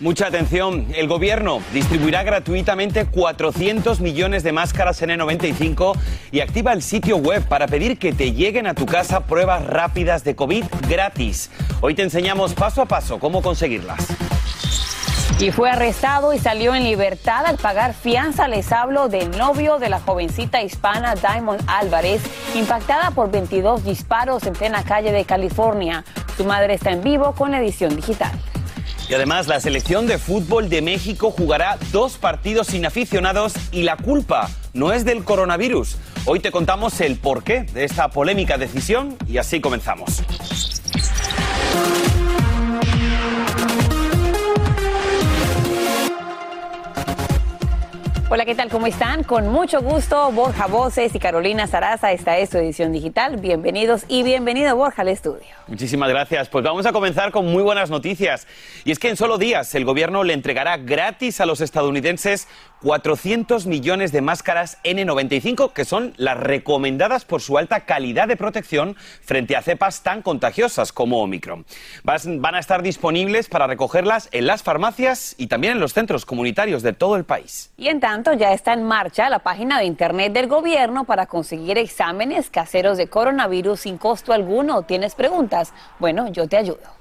Mucha atención, el gobierno distribuirá gratuitamente 400 millones de máscaras N95 y activa el sitio web para pedir que te lleguen a tu casa pruebas rápidas de COVID gratis. Hoy te enseñamos paso a paso cómo conseguirlas. Y fue arrestado y salió en libertad al pagar fianza. Les hablo del novio de la jovencita hispana Diamond Álvarez, impactada por 22 disparos en plena calle de California. Su madre está en vivo con la edición digital. Y además, la selección de fútbol de México jugará dos partidos sin aficionados y la culpa no es del coronavirus. Hoy te contamos el porqué de esta polémica decisión y así comenzamos. Hola, ¿qué tal? ¿Cómo están? Con mucho gusto, Borja Voces y Carolina Sarasa. Esta es su edición digital. Bienvenidos y bienvenido, Borja, al estudio. Muchísimas gracias. Pues vamos a comenzar con muy buenas noticias. Y es que en solo días el gobierno le entregará gratis a los estadounidenses 400 millones de máscaras N95, que son las recomendadas por su alta calidad de protección frente a cepas tan contagiosas como Omicron. Van a estar disponibles para recogerlas en las farmacias y también en los centros comunitarios de todo el país. Y en tanto, ya está en marcha la página de internet del gobierno para conseguir exámenes caseros de coronavirus sin costo alguno. ¿Tienes preguntas? Bueno, yo te ayudo.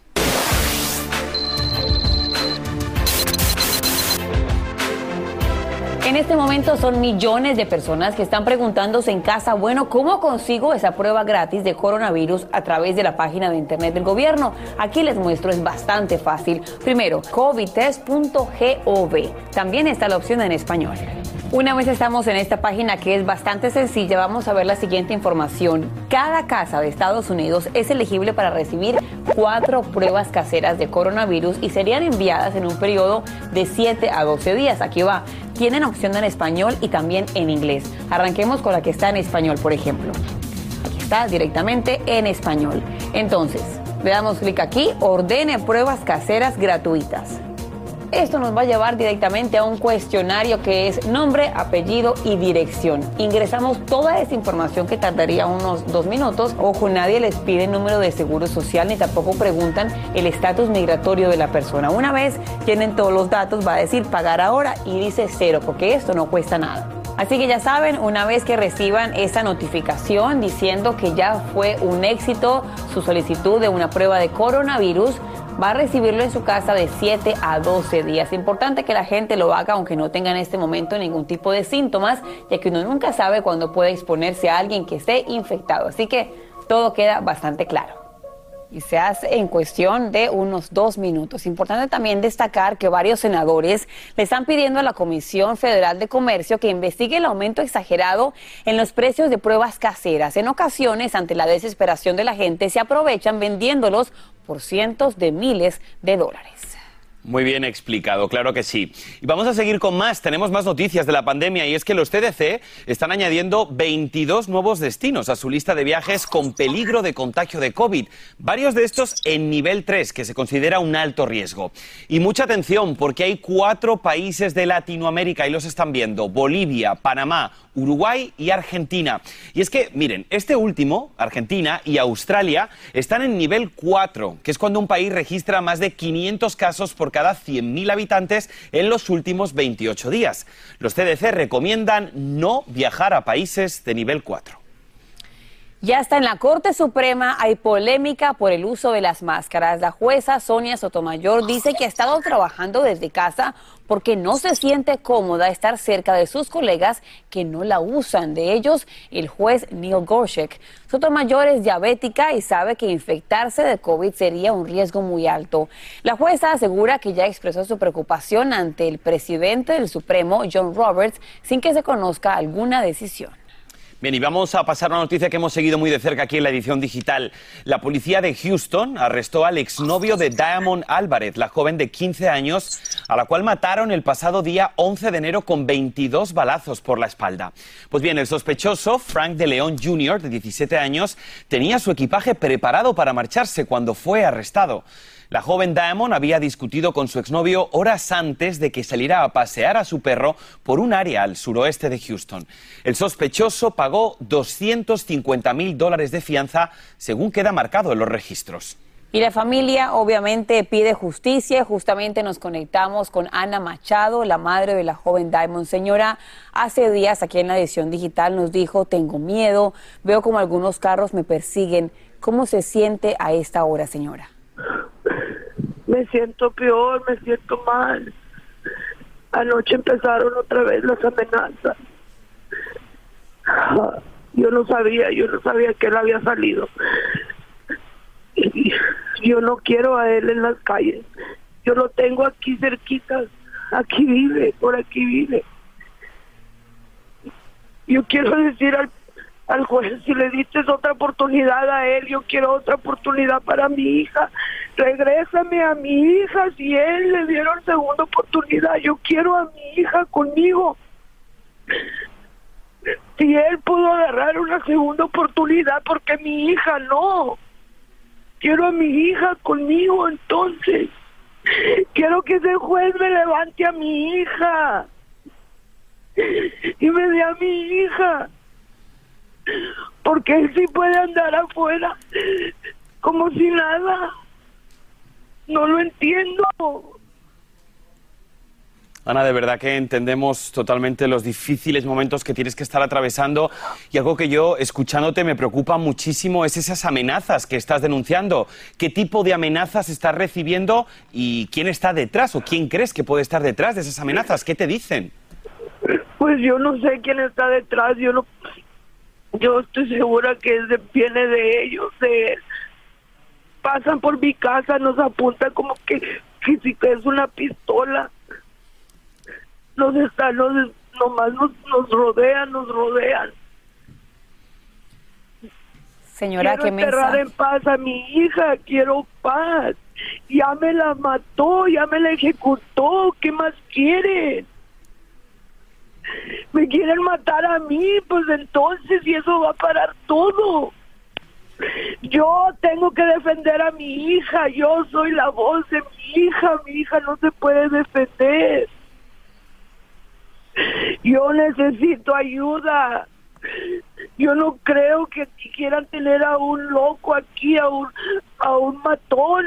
En este momento son millones de personas que están preguntándose en casa, bueno, ¿cómo consigo esa prueba gratis de coronavirus a través de la página de internet del gobierno? Aquí les muestro, es bastante fácil. Primero, covidtest.gov. También está la opción en español. Una vez estamos en esta página que es bastante sencilla, vamos a ver la siguiente información. Cada casa de Estados Unidos es elegible para recibir cuatro pruebas caseras de coronavirus y serían enviadas en un periodo de 7 a 12 días. Aquí va. Tienen opción en español y también en inglés. Arranquemos con la que está en español, por ejemplo. Aquí está directamente en español. Entonces, le damos clic aquí, ordene pruebas caseras gratuitas. Esto nos va a llevar directamente a un cuestionario que es nombre, apellido y dirección. Ingresamos toda esa información que tardaría unos dos minutos. Ojo, nadie les pide el número de seguro social ni tampoco preguntan el estatus migratorio de la persona. Una vez tienen todos los datos, va a decir pagar ahora y dice cero, porque esto no cuesta nada. Así que ya saben, una vez que reciban esa notificación diciendo que ya fue un éxito su solicitud de una prueba de coronavirus, va a recibirlo en su casa de 7 a 12 días. Importante que la gente lo haga aunque no tenga en este momento ningún tipo de síntomas, ya que uno nunca sabe cuándo puede exponerse a alguien que esté infectado. Así que todo queda bastante claro y se hace en cuestión de unos dos minutos. Importante también destacar que varios senadores le están pidiendo a la Comisión Federal de Comercio que investigue el aumento exagerado en los precios de pruebas caseras. En ocasiones, ante la desesperación de la gente, se aprovechan vendiéndolos por cientos de miles de dólares. Muy bien explicado, claro que sí. Y vamos a seguir con más. Tenemos más noticias de la pandemia y es que los CDC están añadiendo 22 nuevos destinos a su lista de viajes con peligro de contagio de COVID. Varios de estos en nivel 3, que se considera un alto riesgo. Y mucha atención porque hay cuatro países de Latinoamérica y los están viendo. Bolivia, Panamá, Uruguay y Argentina. Y es que, miren, este último, Argentina y Australia, están en nivel 4, que es cuando un país registra más de 500 casos por cada 100.000 habitantes en los últimos 28 días. Los CDC recomiendan no viajar a países de nivel 4. Ya está en la Corte Suprema, hay polémica por el uso de las máscaras. La jueza Sonia Sotomayor dice que ha estado trabajando desde casa porque no se siente cómoda estar cerca de sus colegas que no la usan. De ellos, el juez Neil Gorsuch. Sotomayor es diabética y sabe que infectarse de COVID sería un riesgo muy alto. La jueza asegura que ya expresó su preocupación ante el presidente del Supremo, John Roberts, sin que se conozca alguna decisión. Bien, y vamos a pasar una noticia que hemos seguido muy de cerca aquí en la edición digital. La policía de Houston arrestó al exnovio de Diamond Álvarez, la joven de 15 años, a la cual mataron el pasado día 11 de enero con 22 balazos por la espalda. Pues bien, el sospechoso, Frank de León Jr., de 17 años, tenía su equipaje preparado para marcharse cuando fue arrestado. La joven Diamond había discutido con su exnovio horas antes de que saliera a pasear a su perro por un área al suroeste de Houston. El sospechoso pagó 250 mil dólares de fianza, según queda marcado en los registros. Y la familia obviamente pide justicia. Justamente nos conectamos con Ana Machado, la madre de la joven Diamond. Señora, hace días aquí en la edición digital nos dijo, tengo miedo, veo como algunos carros me persiguen. ¿Cómo se siente a esta hora, señora? Me siento peor, me siento mal. Anoche empezaron otra vez las amenazas. Yo no sabía, yo no sabía que él había salido. yo no quiero a él en las calles. Yo lo tengo aquí cerquita. Aquí vive, por aquí vive. Yo quiero decir al al juez, si le diste otra oportunidad a él, yo quiero otra oportunidad para mi hija. Regrésame a mi hija, si él le dieron segunda oportunidad, yo quiero a mi hija conmigo. Si él pudo agarrar una segunda oportunidad, porque mi hija no. Quiero a mi hija conmigo entonces. Quiero que ese juez me levante a mi hija y me dé a mi hija porque él sí puede andar afuera como si nada. No lo entiendo. Ana, de verdad que entendemos totalmente los difíciles momentos que tienes que estar atravesando y algo que yo, escuchándote, me preocupa muchísimo es esas amenazas que estás denunciando. ¿Qué tipo de amenazas estás recibiendo y quién está detrás o quién crees que puede estar detrás de esas amenazas? ¿Qué te dicen? Pues yo no sé quién está detrás, yo no, yo estoy segura que viene de ellos, de pasan por mi casa, nos apuntan como que, que si es una pistola. Nos están, nos, nomás nos, nos rodean, nos rodean. Señora, quiero ¿qué enterrar en paz a mi hija, quiero paz. Ya me la mató, ya me la ejecutó, ¿qué más quiere? me quieren matar a mí, pues entonces y eso va a parar todo. Yo tengo que defender a mi hija, yo soy la voz de mi hija, mi hija no se puede defender. Yo necesito ayuda. Yo no creo que quieran tener a un loco aquí, a un, a un matón.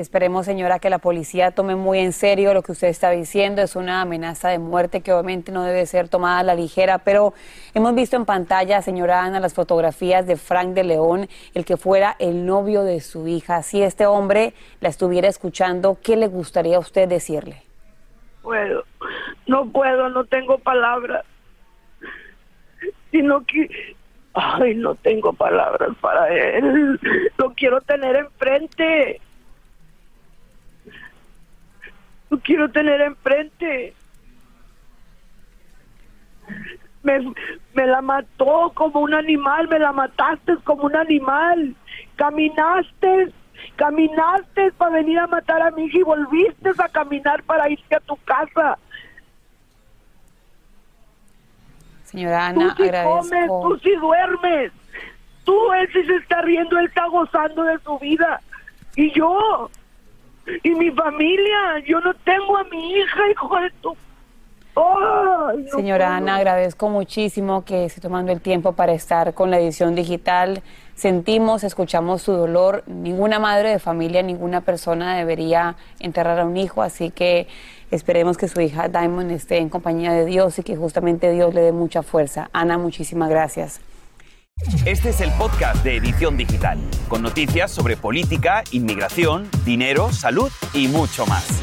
Esperemos, señora, que la policía tome muy en serio lo que usted está diciendo. Es una amenaza de muerte que obviamente no debe ser tomada a la ligera, pero hemos visto en pantalla, señora Ana, las fotografías de Frank de León, el que fuera el novio de su hija. Si este hombre la estuviera escuchando, ¿qué le gustaría a usted decirle? Puedo, no puedo, no tengo palabras. Sino que, ay, no tengo palabras para él. Lo quiero tener enfrente no quiero tener enfrente. Me, me la mató como un animal, me la mataste como un animal. Caminaste, caminaste para venir a matar a mi hija y volviste a caminar para irte a tu casa. Señora Ana, tú sí comes, tú sí duermes. Tú, él sí se está riendo, él está gozando de su vida. Y yo, mi familia. Yo no tengo a mi hija, hijo de tu... Señora Ana, agradezco muchísimo que esté tomando el tiempo para estar con la edición digital. Sentimos, escuchamos su dolor. Ninguna madre de familia, ninguna persona debería enterrar a un hijo, así que esperemos que su hija Diamond esté en compañía de Dios y que justamente Dios le dé mucha fuerza. Ana, muchísimas gracias. Este es el podcast de Edición Digital, con noticias sobre política, inmigración, dinero, salud y mucho más.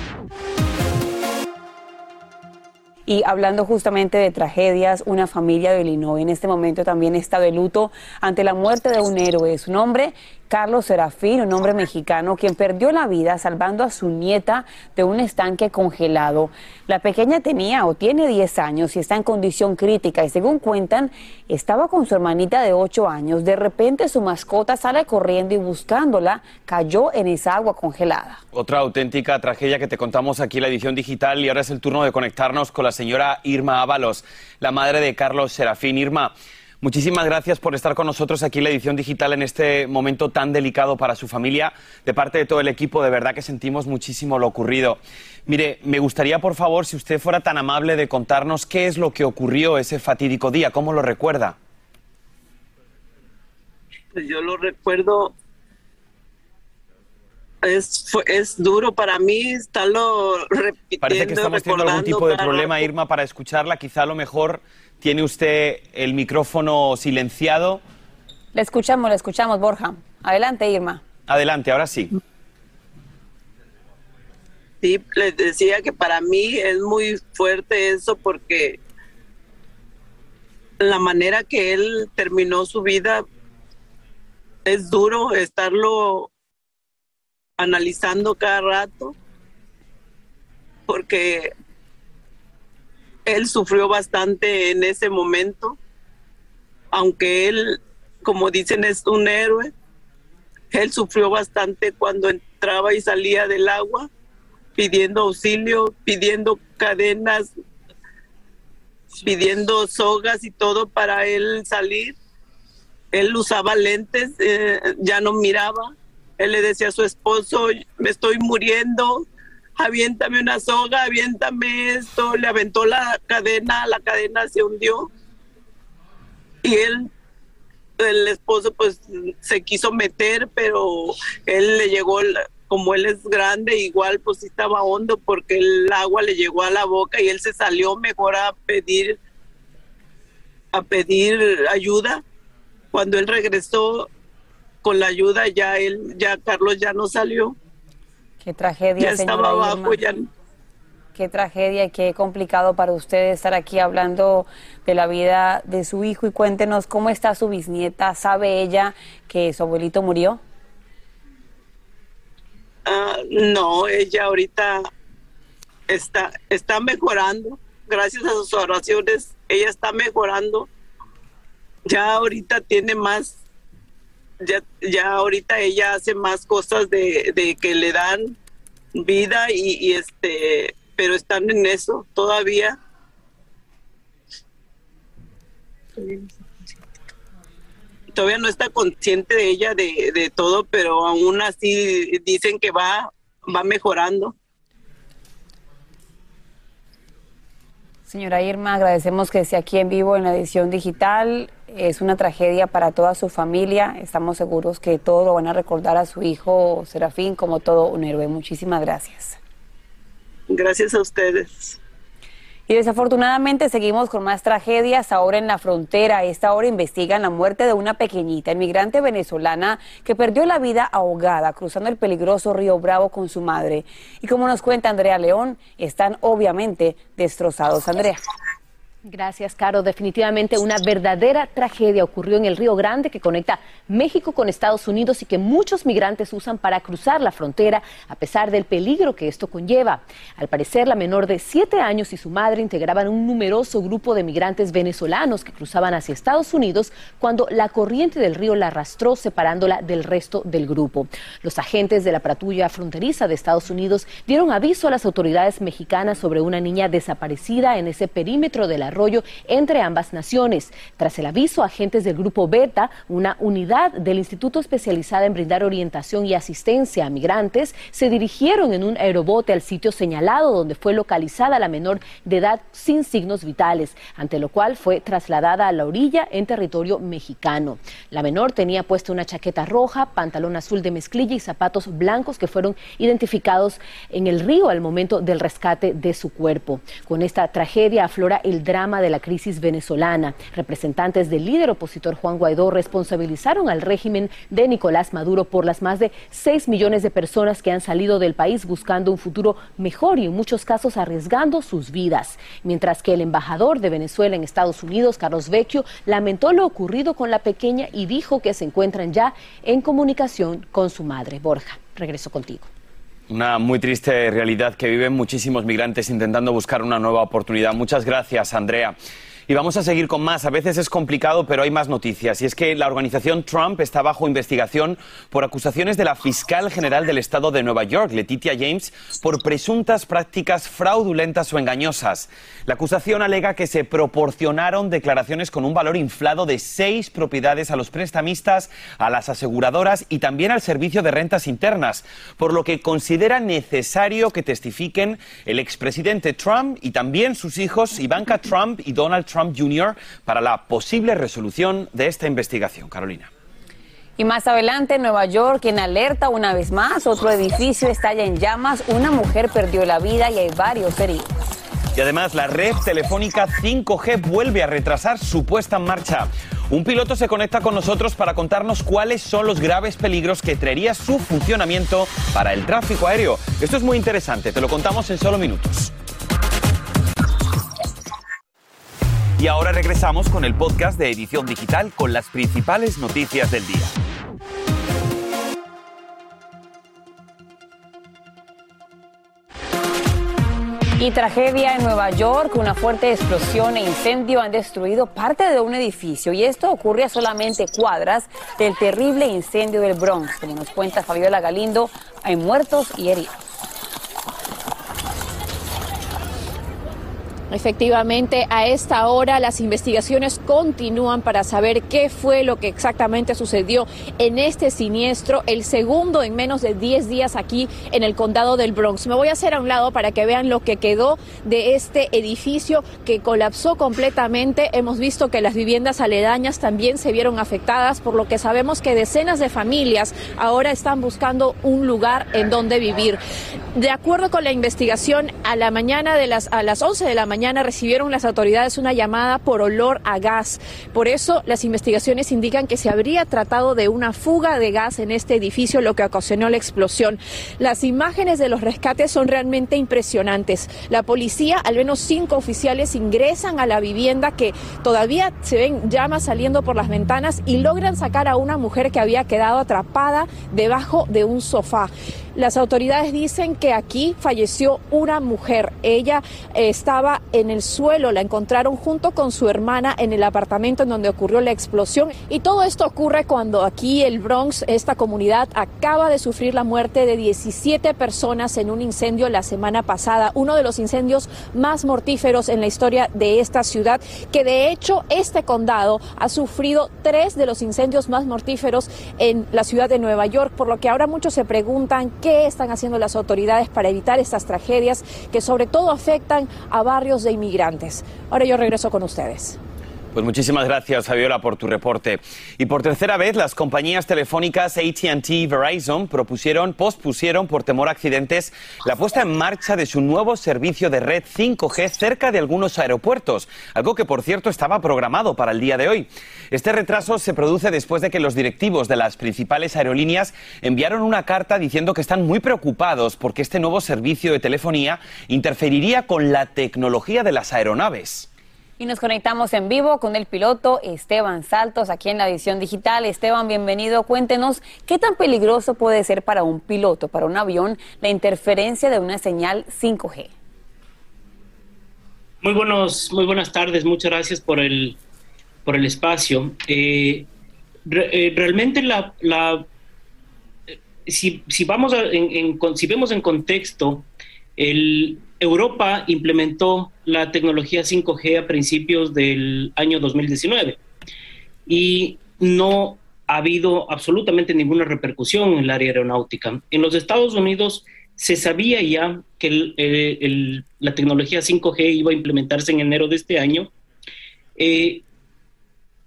Y hablando justamente de tragedias, una familia de Illinois en este momento también está de luto ante la muerte de un héroe. Su nombre, Carlos Serafín, un hombre mexicano quien perdió la vida salvando a su nieta de un estanque congelado. La pequeña tenía o tiene 10 años y está en condición crítica y según cuentan, estaba con su hermanita de 8 años. De repente su mascota sale corriendo y buscándola cayó en esa agua congelada. Otra auténtica tragedia que te contamos aquí en la edición digital y ahora es el turno de conectarnos con la señora Irma Ábalos, la madre de Carlos Serafín. Irma, Muchísimas gracias por estar con nosotros aquí en la edición digital en este momento tan delicado para su familia. De parte de todo el equipo, de verdad que sentimos muchísimo lo ocurrido. Mire, me gustaría, por favor, si usted fuera tan amable de contarnos qué es lo que ocurrió ese fatídico día, cómo lo recuerda. Pues yo lo recuerdo es, es duro para mí estarlo repitiendo. Parece que estamos teniendo algún tipo de problema, Irma, para escucharla. Quizá a lo mejor ¿Tiene usted el micrófono silenciado? Le escuchamos, le escuchamos, Borja. Adelante, Irma. Adelante, ahora sí. Sí, les decía que para mí es muy fuerte eso porque la manera que él terminó su vida es duro estarlo analizando cada rato porque él sufrió bastante en ese momento, aunque él, como dicen, es un héroe. Él sufrió bastante cuando entraba y salía del agua, pidiendo auxilio, pidiendo cadenas, pidiendo sogas y todo para él salir. Él usaba lentes, eh, ya no miraba. Él le decía a su esposo, me estoy muriendo, aviéntame una soga, aviéntame esto, le aventó la cadena, la cadena se hundió. Y él, el esposo, pues se quiso meter, pero él le llegó, como él es grande, igual pues estaba hondo porque el agua le llegó a la boca y él se salió mejor a pedir, a pedir ayuda. Cuando él regresó con la ayuda, ya él, ya Carlos ya no salió Qué tragedia, ya estaba abajo, ya... Qué tragedia y qué complicado para usted estar aquí hablando de la vida de su hijo y cuéntenos cómo está su bisnieta. ¿Sabe ella que su abuelito murió? Ah, no, ella ahorita está, está mejorando. Gracias a sus oraciones, ella está mejorando. Ya ahorita tiene más ya, ya ahorita ella hace más cosas de, que le dan vida y, este, pero están en eso todavía. Todavía no está consciente de ella de, de todo, pero aún así dicen que va, va mejorando. Señora Irma, agradecemos que esté aquí en vivo en la edición digital. Es una tragedia para toda su familia. Estamos seguros que todos lo van a recordar a su hijo Serafín como todo un héroe. Muchísimas gracias. Gracias a ustedes. Y desafortunadamente seguimos con más tragedias ahora en la frontera. Esta hora investigan la muerte de una pequeñita inmigrante venezolana que perdió la vida ahogada cruzando el peligroso río Bravo con su madre. Y como nos cuenta Andrea León, están obviamente destrozados. Andrea. Gracias, Caro. Definitivamente una verdadera tragedia ocurrió en el Río Grande que conecta México con Estados Unidos y que muchos migrantes usan para cruzar la frontera a pesar del peligro que esto conlleva. Al parecer, la menor de siete años y su madre integraban un numeroso grupo de migrantes venezolanos que cruzaban hacia Estados Unidos cuando la corriente del río la arrastró separándola del resto del grupo. Los agentes de la patrulla fronteriza de Estados Unidos dieron aviso a las autoridades mexicanas sobre una niña desaparecida en ese perímetro de la entre ambas naciones. Tras el aviso, agentes del Grupo Beta, una unidad del Instituto especializada en brindar orientación y asistencia a migrantes, se dirigieron en un aerobote al sitio señalado donde fue localizada la menor de edad sin signos vitales, ante lo cual fue trasladada a la orilla en territorio mexicano. La menor tenía puesta una chaqueta roja, pantalón azul de mezclilla y zapatos blancos que fueron identificados en el río al momento del rescate de su cuerpo. Con esta tragedia aflora el drama de la crisis venezolana. Representantes del líder opositor Juan Guaidó responsabilizaron al régimen de Nicolás Maduro por las más de 6 millones de personas que han salido del país buscando un futuro mejor y en muchos casos arriesgando sus vidas. Mientras que el embajador de Venezuela en Estados Unidos, Carlos Vecchio, lamentó lo ocurrido con la pequeña y dijo que se encuentran ya en comunicación con su madre. Borja, regreso contigo. Una muy triste realidad que viven muchísimos migrantes intentando buscar una nueva oportunidad. Muchas gracias, Andrea. Y vamos a seguir con más. A veces es complicado, pero hay más noticias. Y es que la organización Trump está bajo investigación por acusaciones de la fiscal general del estado de Nueva York, Letitia James, por presuntas prácticas fraudulentas o engañosas. La acusación alega que se proporcionaron declaraciones con un valor inflado de seis propiedades a los prestamistas, a las aseguradoras y también al servicio de rentas internas, por lo que considera necesario que testifiquen el expresidente Trump y también sus hijos Ivanka Trump y Donald Trump Trump Jr. para la posible resolución de esta investigación. Carolina. Y más adelante, Nueva York, en alerta una vez más, otro edificio estalla en llamas, una mujer perdió la vida y hay varios heridos. Y además, la red telefónica 5G vuelve a retrasar su puesta en marcha. Un piloto se conecta con nosotros para contarnos cuáles son los graves peligros que traería su funcionamiento para el tráfico aéreo. Esto es muy interesante, te lo contamos en solo minutos. Y ahora regresamos con el podcast de Edición Digital con las principales noticias del día. Y tragedia en Nueva York, una fuerte explosión e incendio han destruido parte de un edificio y esto ocurre a solamente cuadras del terrible incendio del Bronx. Como nos cuenta Fabiola Galindo, hay muertos y heridos. Efectivamente, a esta hora las investigaciones continúan para saber qué fue lo que exactamente sucedió en este siniestro, el segundo en menos de 10 días aquí en el condado del Bronx. Me voy a hacer a un lado para que vean lo que quedó de este edificio que colapsó completamente. Hemos visto que las viviendas aledañas también se vieron afectadas, por lo que sabemos que decenas de familias ahora están buscando un lugar en donde vivir. De acuerdo con la investigación, a la mañana de las a las 11 de la mañana recibieron las autoridades una llamada por olor a gas. Por eso las investigaciones indican que se habría tratado de una fuga de gas en este edificio, lo que ocasionó la explosión. Las imágenes de los rescates son realmente impresionantes. La policía, al menos cinco oficiales, ingresan a la vivienda que todavía se ven llamas saliendo por las ventanas y logran sacar a una mujer que había quedado atrapada debajo de un sofá. Las autoridades dicen que aquí falleció una mujer. Ella eh, estaba en el suelo, la encontraron junto con su hermana en el apartamento en donde ocurrió la explosión. Y todo esto ocurre cuando aquí el Bronx, esta comunidad, acaba de sufrir la muerte de 17 personas en un incendio la semana pasada, uno de los incendios más mortíferos en la historia de esta ciudad, que de hecho este condado ha sufrido tres de los incendios más mortíferos en la ciudad de Nueva York, por lo que ahora muchos se preguntan qué están haciendo las autoridades para evitar estas tragedias que sobre todo afectan a barrios de inmigrantes. Ahora yo regreso con ustedes. Pues muchísimas gracias, Fabiola, por tu reporte. Y por tercera vez, las compañías telefónicas ATT y Verizon propusieron, pospusieron por temor a accidentes la puesta en marcha de su nuevo servicio de red 5G cerca de algunos aeropuertos, algo que, por cierto, estaba programado para el día de hoy. Este retraso se produce después de que los directivos de las principales aerolíneas enviaron una carta diciendo que están muy preocupados porque este nuevo servicio de telefonía interferiría con la tecnología de las aeronaves. Y nos conectamos en vivo con el piloto Esteban Saltos aquí en la edición digital. Esteban, bienvenido. Cuéntenos qué tan peligroso puede ser para un piloto, para un avión, la interferencia de una señal 5G. Muy buenos, muy buenas tardes. Muchas gracias por el por el espacio. Eh, eh, realmente la, eh, si, vamos si vemos en contexto el, Europa implementó la tecnología 5G a principios del año 2019 y no ha habido absolutamente ninguna repercusión en el área aeronáutica. En los Estados Unidos se sabía ya que eh, la tecnología 5G iba a implementarse en enero de este año eh,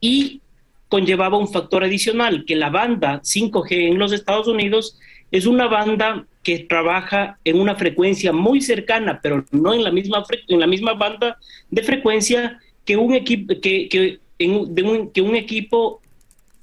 y conllevaba un factor adicional, que la banda 5G en los Estados Unidos es una banda que trabaja en una frecuencia muy cercana, pero no en la misma, en la misma banda de frecuencia que un equipo, que, que, un, que equipo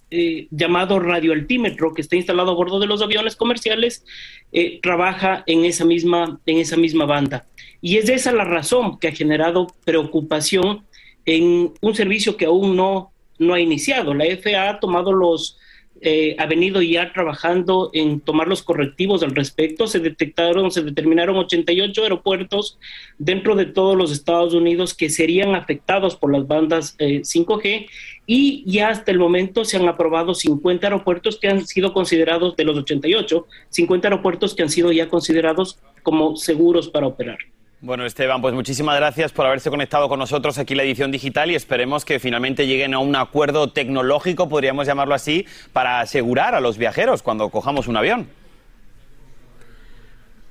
eh, llamado radioaltímetro que está instalado a bordo de los aviones comerciales eh, trabaja en esa, misma, en esa misma banda. Y es esa la razón que ha generado preocupación en un servicio que aún no, no ha iniciado. La FAA ha tomado los, eh, ha venido ya trabajando en tomar los correctivos al respecto. Se detectaron, se determinaron 88 aeropuertos dentro de todos los Estados Unidos que serían afectados por las bandas 5G eh, y ya hasta el momento se han aprobado 50 aeropuertos que han sido considerados de los 88, 50 aeropuertos que han sido ya considerados como seguros para operar. Bueno, Esteban, pues muchísimas gracias por haberse conectado con nosotros aquí en la edición digital y esperemos que finalmente lleguen a un acuerdo tecnológico, podríamos llamarlo así, para asegurar a los viajeros cuando cojamos un avión.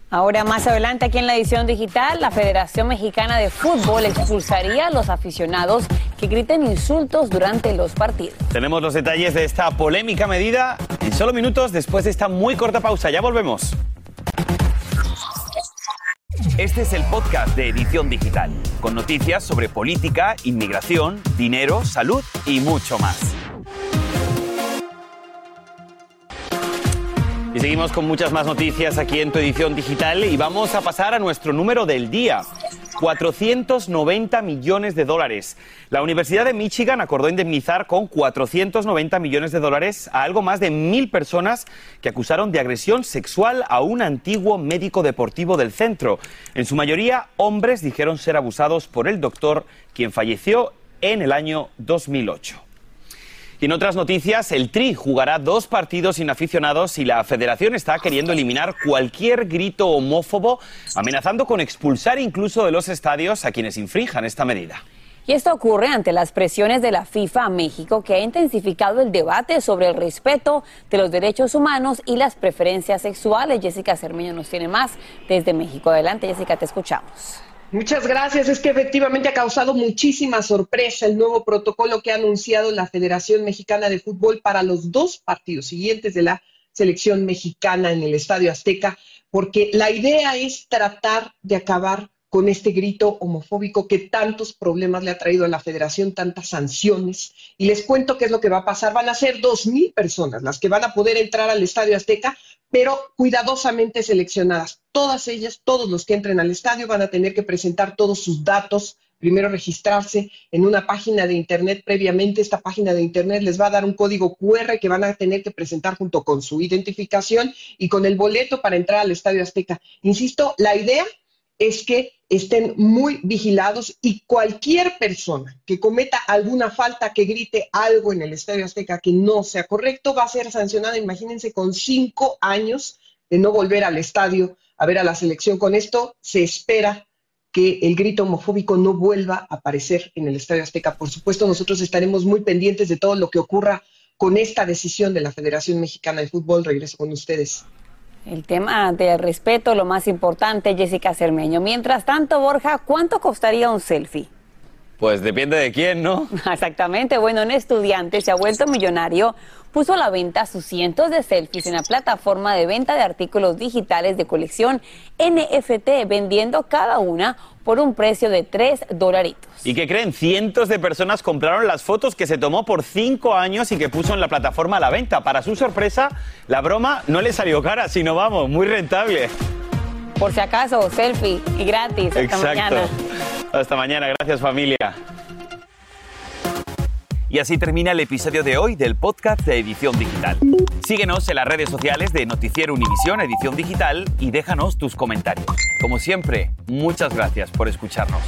Ahora, más adelante, aquí en la edición digital, la Federación Mexicana de Fútbol expulsaría a los aficionados que griten insultos durante los partidos. Tenemos los detalles de esta polémica medida en solo minutos después de esta muy corta pausa. Ya volvemos. Este es el podcast de Edición Digital, con noticias sobre política, inmigración, dinero, salud y mucho más. Y seguimos con muchas más noticias aquí en tu edición digital y vamos a pasar a nuestro número del día. 490 millones de dólares. La Universidad de Michigan acordó indemnizar con 490 millones de dólares a algo más de mil personas que acusaron de agresión sexual a un antiguo médico deportivo del centro. En su mayoría, hombres dijeron ser abusados por el doctor, quien falleció en el año 2008. Y en otras noticias, el Tri jugará dos partidos sin aficionados y la federación está queriendo eliminar cualquier grito homófobo, amenazando con expulsar incluso de los estadios a quienes infrinjan esta medida. Y esto ocurre ante las presiones de la FIFA a México, que ha intensificado el debate sobre el respeto de los derechos humanos y las preferencias sexuales. Jessica Cermeño nos tiene más desde México. Adelante, Jessica, te escuchamos. Muchas gracias. Es que efectivamente ha causado muchísima sorpresa el nuevo protocolo que ha anunciado la Federación Mexicana de Fútbol para los dos partidos siguientes de la selección mexicana en el Estadio Azteca, porque la idea es tratar de acabar con este grito homofóbico que tantos problemas le ha traído a la federación, tantas sanciones. Y les cuento qué es lo que va a pasar. Van a ser dos mil personas las que van a poder entrar al Estadio Azteca pero cuidadosamente seleccionadas. Todas ellas, todos los que entren al estadio van a tener que presentar todos sus datos, primero registrarse en una página de Internet previamente. Esta página de Internet les va a dar un código QR que van a tener que presentar junto con su identificación y con el boleto para entrar al Estadio Azteca. Insisto, la idea es que estén muy vigilados y cualquier persona que cometa alguna falta, que grite algo en el Estadio Azteca que no sea correcto, va a ser sancionada, imagínense, con cinco años de no volver al estadio a ver a la selección. Con esto se espera que el grito homofóbico no vuelva a aparecer en el Estadio Azteca. Por supuesto, nosotros estaremos muy pendientes de todo lo que ocurra con esta decisión de la Federación Mexicana de Fútbol. Regreso con ustedes. El tema de respeto, lo más importante, Jessica Cermeño. Mientras tanto, Borja, ¿cuánto costaría un selfie? Pues depende de quién, ¿no? Exactamente. Bueno, un estudiante se ha vuelto millonario puso a la venta sus cientos de selfies en la plataforma de venta de artículos digitales de colección NFT, vendiendo cada una por un precio de 3 dolaritos. ¿Y qué creen? Cientos de personas compraron las fotos que se tomó por cinco años y que puso en la plataforma a la venta. Para su sorpresa, la broma no le salió cara, sino vamos, muy rentable. Por si acaso, selfie y gratis. Hasta Exacto. mañana. Hasta mañana. Gracias, familia. Y así termina el episodio de hoy del podcast de Edición Digital. Síguenos en las redes sociales de Noticiero Univisión Edición Digital y déjanos tus comentarios. Como siempre, muchas gracias por escucharnos.